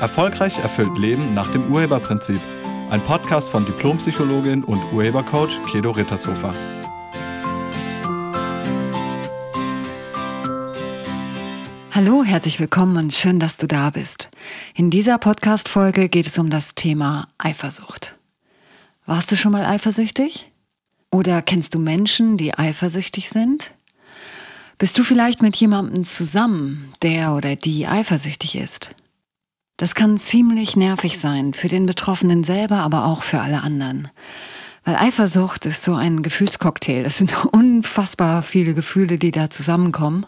Erfolgreich erfüllt Leben nach dem Urheberprinzip. Ein Podcast von Diplompsychologin und Urhebercoach Kedo Rittershofer. Hallo, herzlich willkommen und schön, dass du da bist. In dieser Podcast-Folge geht es um das Thema Eifersucht. Warst du schon mal eifersüchtig? Oder kennst du Menschen, die eifersüchtig sind? Bist du vielleicht mit jemandem zusammen, der oder die eifersüchtig ist? Das kann ziemlich nervig sein, für den Betroffenen selber, aber auch für alle anderen. Weil Eifersucht ist so ein Gefühlscocktail. Das sind unfassbar viele Gefühle, die da zusammenkommen.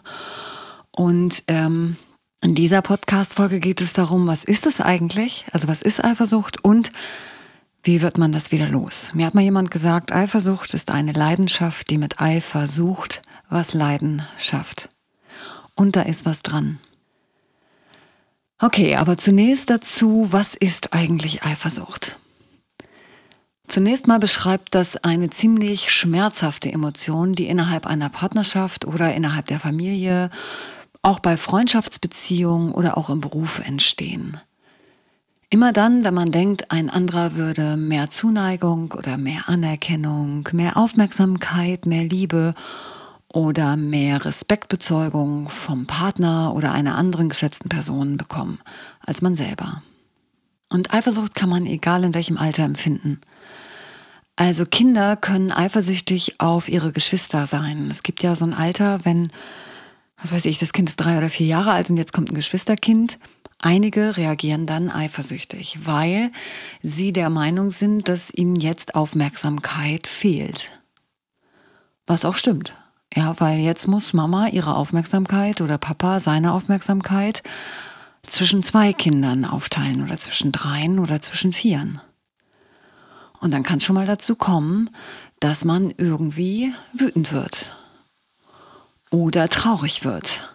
Und ähm, in dieser Podcast-Folge geht es darum, was ist es eigentlich? Also was ist Eifersucht und wie wird man das wieder los? Mir hat mal jemand gesagt, Eifersucht ist eine Leidenschaft, die mit Eifer sucht, was Leiden schafft. Und da ist was dran. Okay, aber zunächst dazu, was ist eigentlich Eifersucht? Zunächst mal beschreibt das eine ziemlich schmerzhafte Emotion, die innerhalb einer Partnerschaft oder innerhalb der Familie, auch bei Freundschaftsbeziehungen oder auch im Beruf entstehen. Immer dann, wenn man denkt, ein anderer würde mehr Zuneigung oder mehr Anerkennung, mehr Aufmerksamkeit, mehr Liebe oder mehr Respektbezeugung vom Partner oder einer anderen geschätzten Person bekommen als man selber. Und Eifersucht kann man egal in welchem Alter empfinden. Also Kinder können eifersüchtig auf ihre Geschwister sein. Es gibt ja so ein Alter, wenn, was weiß ich, das Kind ist drei oder vier Jahre alt und jetzt kommt ein Geschwisterkind. Einige reagieren dann eifersüchtig, weil sie der Meinung sind, dass ihnen jetzt Aufmerksamkeit fehlt. Was auch stimmt. Ja, weil jetzt muss Mama ihre Aufmerksamkeit oder Papa seine Aufmerksamkeit zwischen zwei Kindern aufteilen oder zwischen dreien oder zwischen vieren. Und dann kann es schon mal dazu kommen, dass man irgendwie wütend wird oder traurig wird.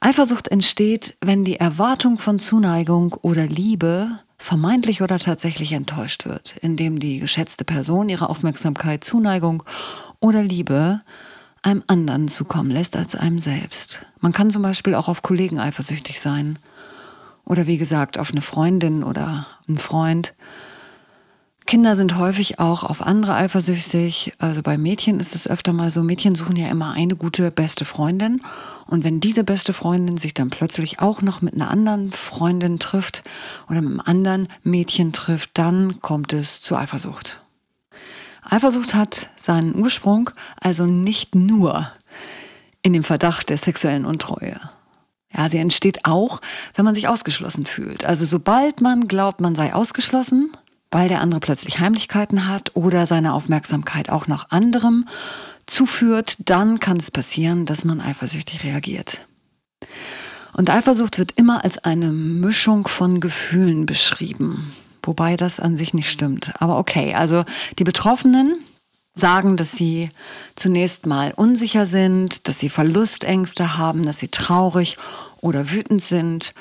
Eifersucht entsteht, wenn die Erwartung von Zuneigung oder Liebe vermeintlich oder tatsächlich enttäuscht wird, indem die geschätzte Person ihre Aufmerksamkeit, Zuneigung oder Liebe einem anderen zukommen lässt als einem selbst. Man kann zum Beispiel auch auf Kollegen eifersüchtig sein. Oder wie gesagt, auf eine Freundin oder einen Freund. Kinder sind häufig auch auf andere eifersüchtig. Also bei Mädchen ist es öfter mal so, Mädchen suchen ja immer eine gute beste Freundin. Und wenn diese beste Freundin sich dann plötzlich auch noch mit einer anderen Freundin trifft oder mit einem anderen Mädchen trifft, dann kommt es zu Eifersucht. Eifersucht hat seinen Ursprung also nicht nur in dem Verdacht der sexuellen Untreue. Ja, sie entsteht auch, wenn man sich ausgeschlossen fühlt. Also sobald man glaubt, man sei ausgeschlossen, weil der andere plötzlich Heimlichkeiten hat oder seine Aufmerksamkeit auch noch anderem zuführt, dann kann es passieren, dass man eifersüchtig reagiert. Und Eifersucht wird immer als eine Mischung von Gefühlen beschrieben. Wobei das an sich nicht stimmt. Aber okay, also die Betroffenen sagen, dass sie zunächst mal unsicher sind, dass sie Verlustängste haben, dass sie traurig oder wütend sind.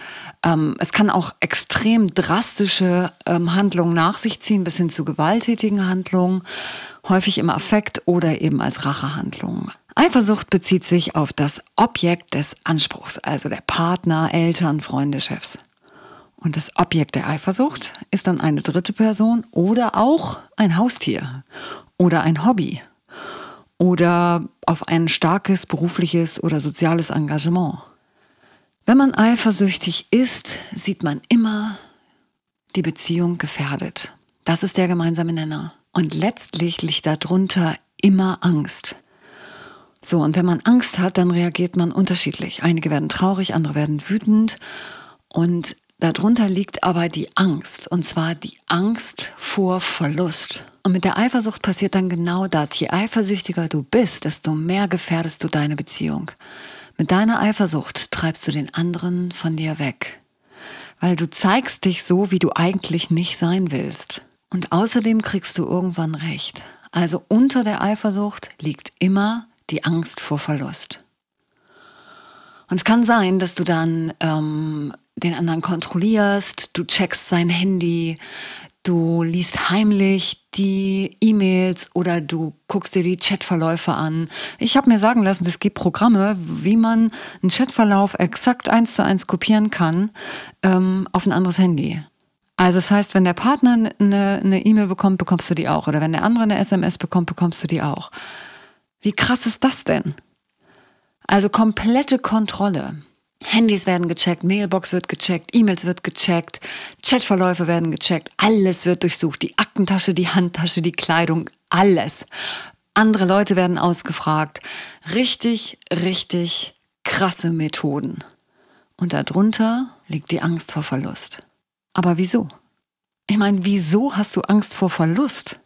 Ähm, es kann auch extrem drastische ähm, Handlungen nach sich ziehen, bis hin zu gewalttätigen Handlungen, häufig im Affekt oder eben als Rachehandlungen. Eifersucht bezieht sich auf das Objekt des Anspruchs, also der Partner, Eltern, Freunde, Chefs. Und das Objekt der Eifersucht ist dann eine dritte Person oder auch ein Haustier oder ein Hobby oder auf ein starkes berufliches oder soziales Engagement. Wenn man eifersüchtig ist, sieht man immer die Beziehung gefährdet. Das ist der gemeinsame Nenner. Und letztlich liegt darunter immer Angst. So, und wenn man Angst hat, dann reagiert man unterschiedlich. Einige werden traurig, andere werden wütend. Und Darunter liegt aber die Angst, und zwar die Angst vor Verlust. Und mit der Eifersucht passiert dann genau das. Je eifersüchtiger du bist, desto mehr gefährdest du deine Beziehung. Mit deiner Eifersucht treibst du den anderen von dir weg. Weil du zeigst dich so, wie du eigentlich nicht sein willst. Und außerdem kriegst du irgendwann recht. Also unter der Eifersucht liegt immer die Angst vor Verlust. Und es kann sein, dass du dann ähm, den anderen kontrollierst, du checkst sein Handy, du liest heimlich die E-Mails oder du guckst dir die Chatverläufe an. Ich habe mir sagen lassen, es gibt Programme, wie man einen Chatverlauf exakt eins zu eins kopieren kann ähm, auf ein anderes Handy. Also das heißt, wenn der Partner eine E-Mail bekommt, bekommst du die auch. Oder wenn der andere eine SMS bekommt, bekommst du die auch. Wie krass ist das denn? Also komplette Kontrolle. Handys werden gecheckt, Mailbox wird gecheckt, E-Mails wird gecheckt, Chatverläufe werden gecheckt, alles wird durchsucht, die Aktentasche, die Handtasche, die Kleidung, alles. Andere Leute werden ausgefragt. Richtig, richtig krasse Methoden. Und darunter liegt die Angst vor Verlust. Aber wieso? Ich meine, wieso hast du Angst vor Verlust?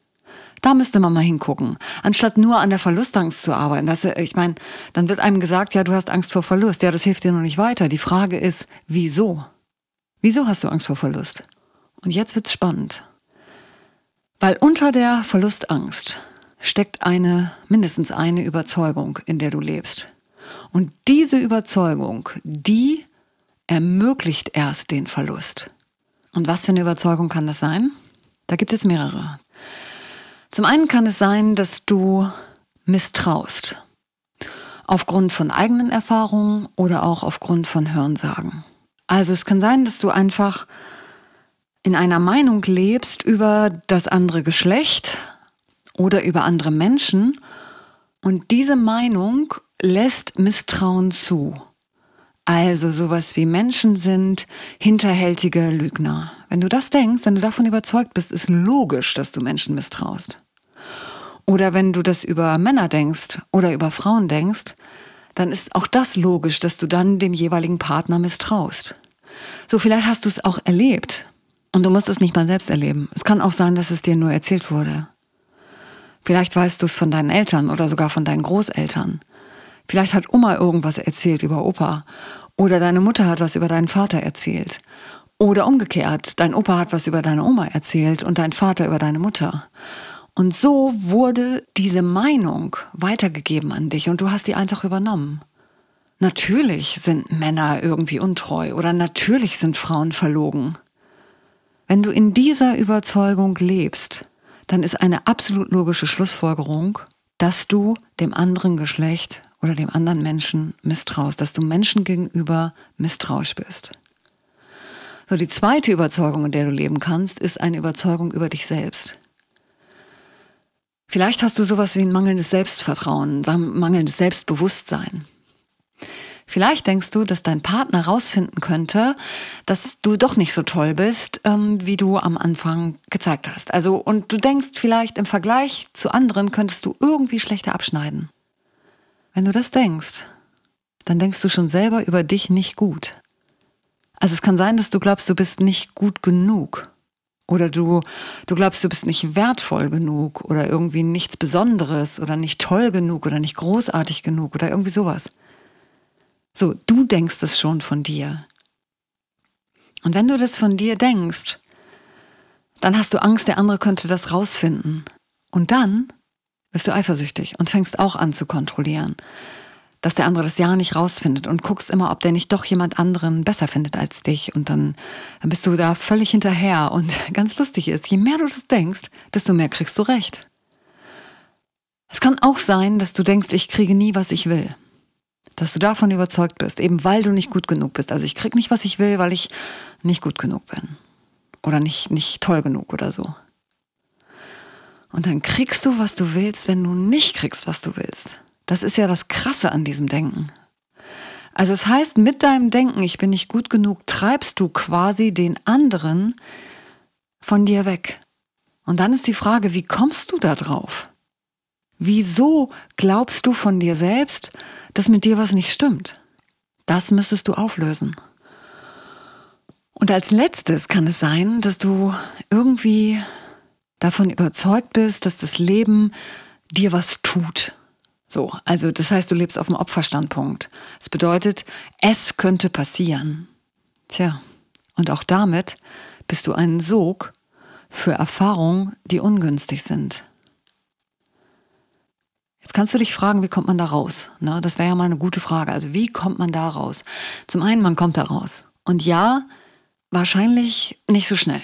Da müsste man mal hingucken, anstatt nur an der Verlustangst zu arbeiten. Das, ich meine, dann wird einem gesagt, ja, du hast Angst vor Verlust. Ja, das hilft dir noch nicht weiter. Die Frage ist, wieso? Wieso hast du Angst vor Verlust? Und jetzt wird's spannend. Weil unter der Verlustangst steckt eine, mindestens eine Überzeugung, in der du lebst. Und diese Überzeugung, die ermöglicht erst den Verlust. Und was für eine Überzeugung kann das sein? Da gibt es mehrere. Zum einen kann es sein, dass du misstraust. Aufgrund von eigenen Erfahrungen oder auch aufgrund von Hörensagen. Also es kann sein, dass du einfach in einer Meinung lebst über das andere Geschlecht oder über andere Menschen und diese Meinung lässt Misstrauen zu. Also sowas wie Menschen sind hinterhältige Lügner. Wenn du das denkst, wenn du davon überzeugt bist, ist logisch, dass du Menschen misstraust. Oder wenn du das über Männer denkst oder über Frauen denkst, dann ist auch das logisch, dass du dann dem jeweiligen Partner misstraust. So, vielleicht hast du es auch erlebt. Und du musst es nicht mal selbst erleben. Es kann auch sein, dass es dir nur erzählt wurde. Vielleicht weißt du es von deinen Eltern oder sogar von deinen Großeltern. Vielleicht hat Oma irgendwas erzählt über Opa. Oder deine Mutter hat was über deinen Vater erzählt. Oder umgekehrt, dein Opa hat was über deine Oma erzählt und dein Vater über deine Mutter. Und so wurde diese Meinung weitergegeben an dich und du hast die einfach übernommen. Natürlich sind Männer irgendwie untreu oder natürlich sind Frauen verlogen. Wenn du in dieser Überzeugung lebst, dann ist eine absolut logische Schlussfolgerung, dass du dem anderen Geschlecht oder dem anderen Menschen misstraust, dass du Menschen gegenüber misstrauisch bist. So, die zweite Überzeugung, in der du leben kannst, ist eine Überzeugung über dich selbst. Vielleicht hast du sowas wie ein mangelndes Selbstvertrauen, mangelndes Selbstbewusstsein. Vielleicht denkst du, dass dein Partner rausfinden könnte, dass du doch nicht so toll bist, ähm, wie du am Anfang gezeigt hast. Also, und du denkst vielleicht im Vergleich zu anderen könntest du irgendwie schlechter abschneiden. Wenn du das denkst, dann denkst du schon selber über dich nicht gut. Also es kann sein, dass du glaubst, du bist nicht gut genug. Oder du, du glaubst, du bist nicht wertvoll genug oder irgendwie nichts Besonderes oder nicht toll genug oder nicht großartig genug oder irgendwie sowas. So, du denkst es schon von dir. Und wenn du das von dir denkst, dann hast du Angst, der andere könnte das rausfinden. Und dann wirst du eifersüchtig und fängst auch an zu kontrollieren dass der andere das ja nicht rausfindet und guckst immer, ob der nicht doch jemand anderen besser findet als dich. Und dann, bist du da völlig hinterher. Und ganz lustig ist, je mehr du das denkst, desto mehr kriegst du recht. Es kann auch sein, dass du denkst, ich kriege nie, was ich will. Dass du davon überzeugt bist, eben weil du nicht gut genug bist. Also ich krieg nicht, was ich will, weil ich nicht gut genug bin. Oder nicht, nicht toll genug oder so. Und dann kriegst du, was du willst, wenn du nicht kriegst, was du willst. Das ist ja das Krasse an diesem Denken. Also es heißt, mit deinem Denken, ich bin nicht gut genug, treibst du quasi den anderen von dir weg. Und dann ist die Frage, wie kommst du da drauf? Wieso glaubst du von dir selbst, dass mit dir was nicht stimmt? Das müsstest du auflösen. Und als letztes kann es sein, dass du irgendwie davon überzeugt bist, dass das Leben dir was tut. So, also das heißt, du lebst auf dem Opferstandpunkt. Das bedeutet, es könnte passieren. Tja, und auch damit bist du ein Sog für Erfahrungen, die ungünstig sind. Jetzt kannst du dich fragen, wie kommt man da raus? Ne, das wäre ja mal eine gute Frage. Also wie kommt man da raus? Zum einen, man kommt da raus. Und ja, wahrscheinlich nicht so schnell.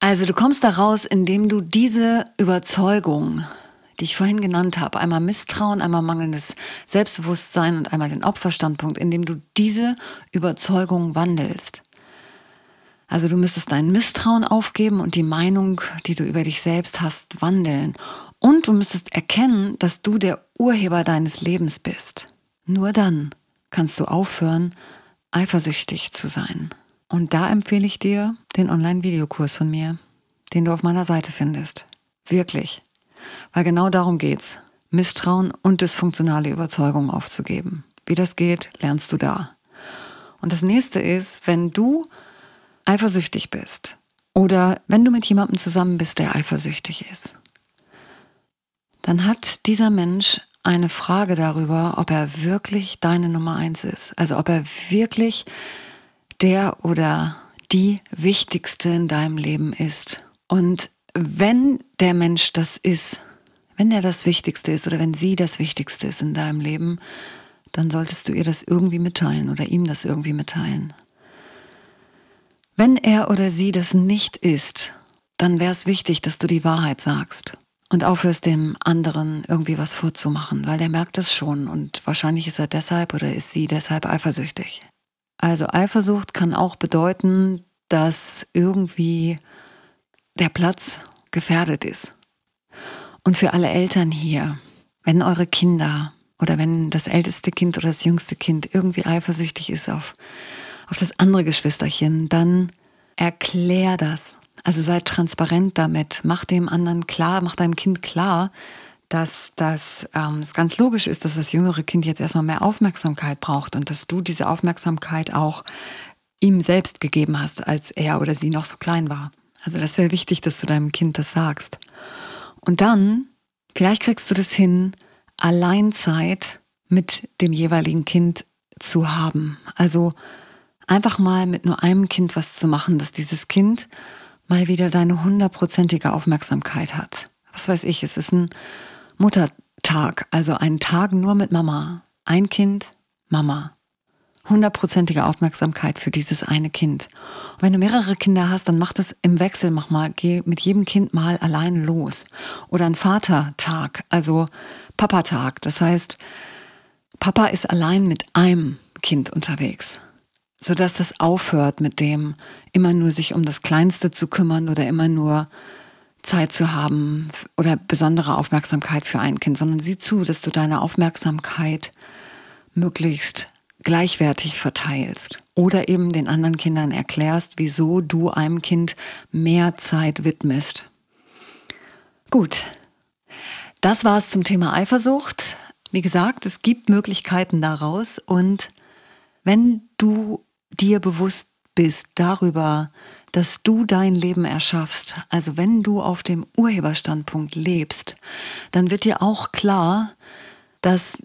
Also du kommst da raus, indem du diese Überzeugung, die ich vorhin genannt habe, einmal Misstrauen, einmal mangelndes Selbstbewusstsein und einmal den Opferstandpunkt, indem du diese Überzeugung wandelst. Also du müsstest dein Misstrauen aufgeben und die Meinung, die du über dich selbst hast, wandeln. Und du müsstest erkennen, dass du der Urheber deines Lebens bist. Nur dann kannst du aufhören, eifersüchtig zu sein. Und da empfehle ich dir den Online-Videokurs von mir, den du auf meiner Seite findest. Wirklich. Weil genau darum geht's. Misstrauen und dysfunktionale Überzeugungen aufzugeben. Wie das geht, lernst du da. Und das nächste ist, wenn du eifersüchtig bist oder wenn du mit jemandem zusammen bist, der eifersüchtig ist, dann hat dieser Mensch eine Frage darüber, ob er wirklich deine Nummer eins ist. Also ob er wirklich der oder die wichtigste in deinem Leben ist. Und wenn der Mensch das ist, wenn er das Wichtigste ist oder wenn sie das Wichtigste ist in deinem Leben, dann solltest du ihr das irgendwie mitteilen oder ihm das irgendwie mitteilen. Wenn er oder sie das nicht ist, dann wäre es wichtig, dass du die Wahrheit sagst und aufhörst, dem anderen irgendwie was vorzumachen, weil der merkt das schon und wahrscheinlich ist er deshalb oder ist sie deshalb eifersüchtig. Also Eifersucht kann auch bedeuten, dass irgendwie der Platz gefährdet ist. Und für alle Eltern hier, wenn eure Kinder oder wenn das älteste Kind oder das jüngste Kind irgendwie eifersüchtig ist auf, auf das andere Geschwisterchen, dann erklär das. Also sei transparent damit. Mach dem anderen klar, mach deinem Kind klar, dass das ähm, es ganz logisch ist, dass das jüngere Kind jetzt erstmal mehr Aufmerksamkeit braucht und dass du diese Aufmerksamkeit auch ihm selbst gegeben hast, als er oder sie noch so klein war. Also das wäre wichtig, dass du deinem Kind das sagst. Und dann, vielleicht kriegst du das hin, Alleinzeit mit dem jeweiligen Kind zu haben. Also einfach mal mit nur einem Kind was zu machen, dass dieses Kind mal wieder deine hundertprozentige Aufmerksamkeit hat. Was weiß ich, es ist ein Muttertag, also ein Tag nur mit Mama. Ein Kind, Mama. Hundertprozentige Aufmerksamkeit für dieses eine Kind. Und wenn du mehrere Kinder hast, dann mach das im Wechsel, mach mal, geh mit jedem Kind mal allein los. Oder ein Vatertag, also Papatag. Das heißt, Papa ist allein mit einem Kind unterwegs sodass das aufhört mit dem immer nur sich um das Kleinste zu kümmern oder immer nur Zeit zu haben oder besondere Aufmerksamkeit für ein Kind, sondern sieh zu, dass du deine Aufmerksamkeit möglichst gleichwertig verteilst oder eben den anderen Kindern erklärst, wieso du einem Kind mehr Zeit widmest. Gut, das war es zum Thema Eifersucht. Wie gesagt, es gibt Möglichkeiten daraus und wenn du dir bewusst bist darüber, dass du dein Leben erschaffst, also wenn du auf dem Urheberstandpunkt lebst, dann wird dir auch klar, dass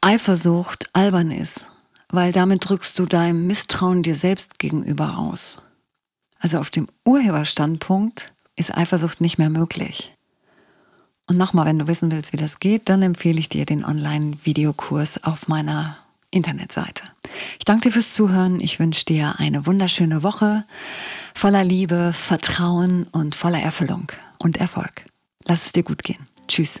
Eifersucht albern ist, weil damit drückst du dein Misstrauen dir selbst gegenüber aus. Also auf dem Urheberstandpunkt ist Eifersucht nicht mehr möglich. Und nochmal, wenn du wissen willst, wie das geht, dann empfehle ich dir den Online-Videokurs auf meiner Internetseite. Ich danke dir fürs Zuhören. Ich wünsche dir eine wunderschöne Woche voller Liebe, Vertrauen und voller Erfüllung und Erfolg. Lass es dir gut gehen. Tschüss.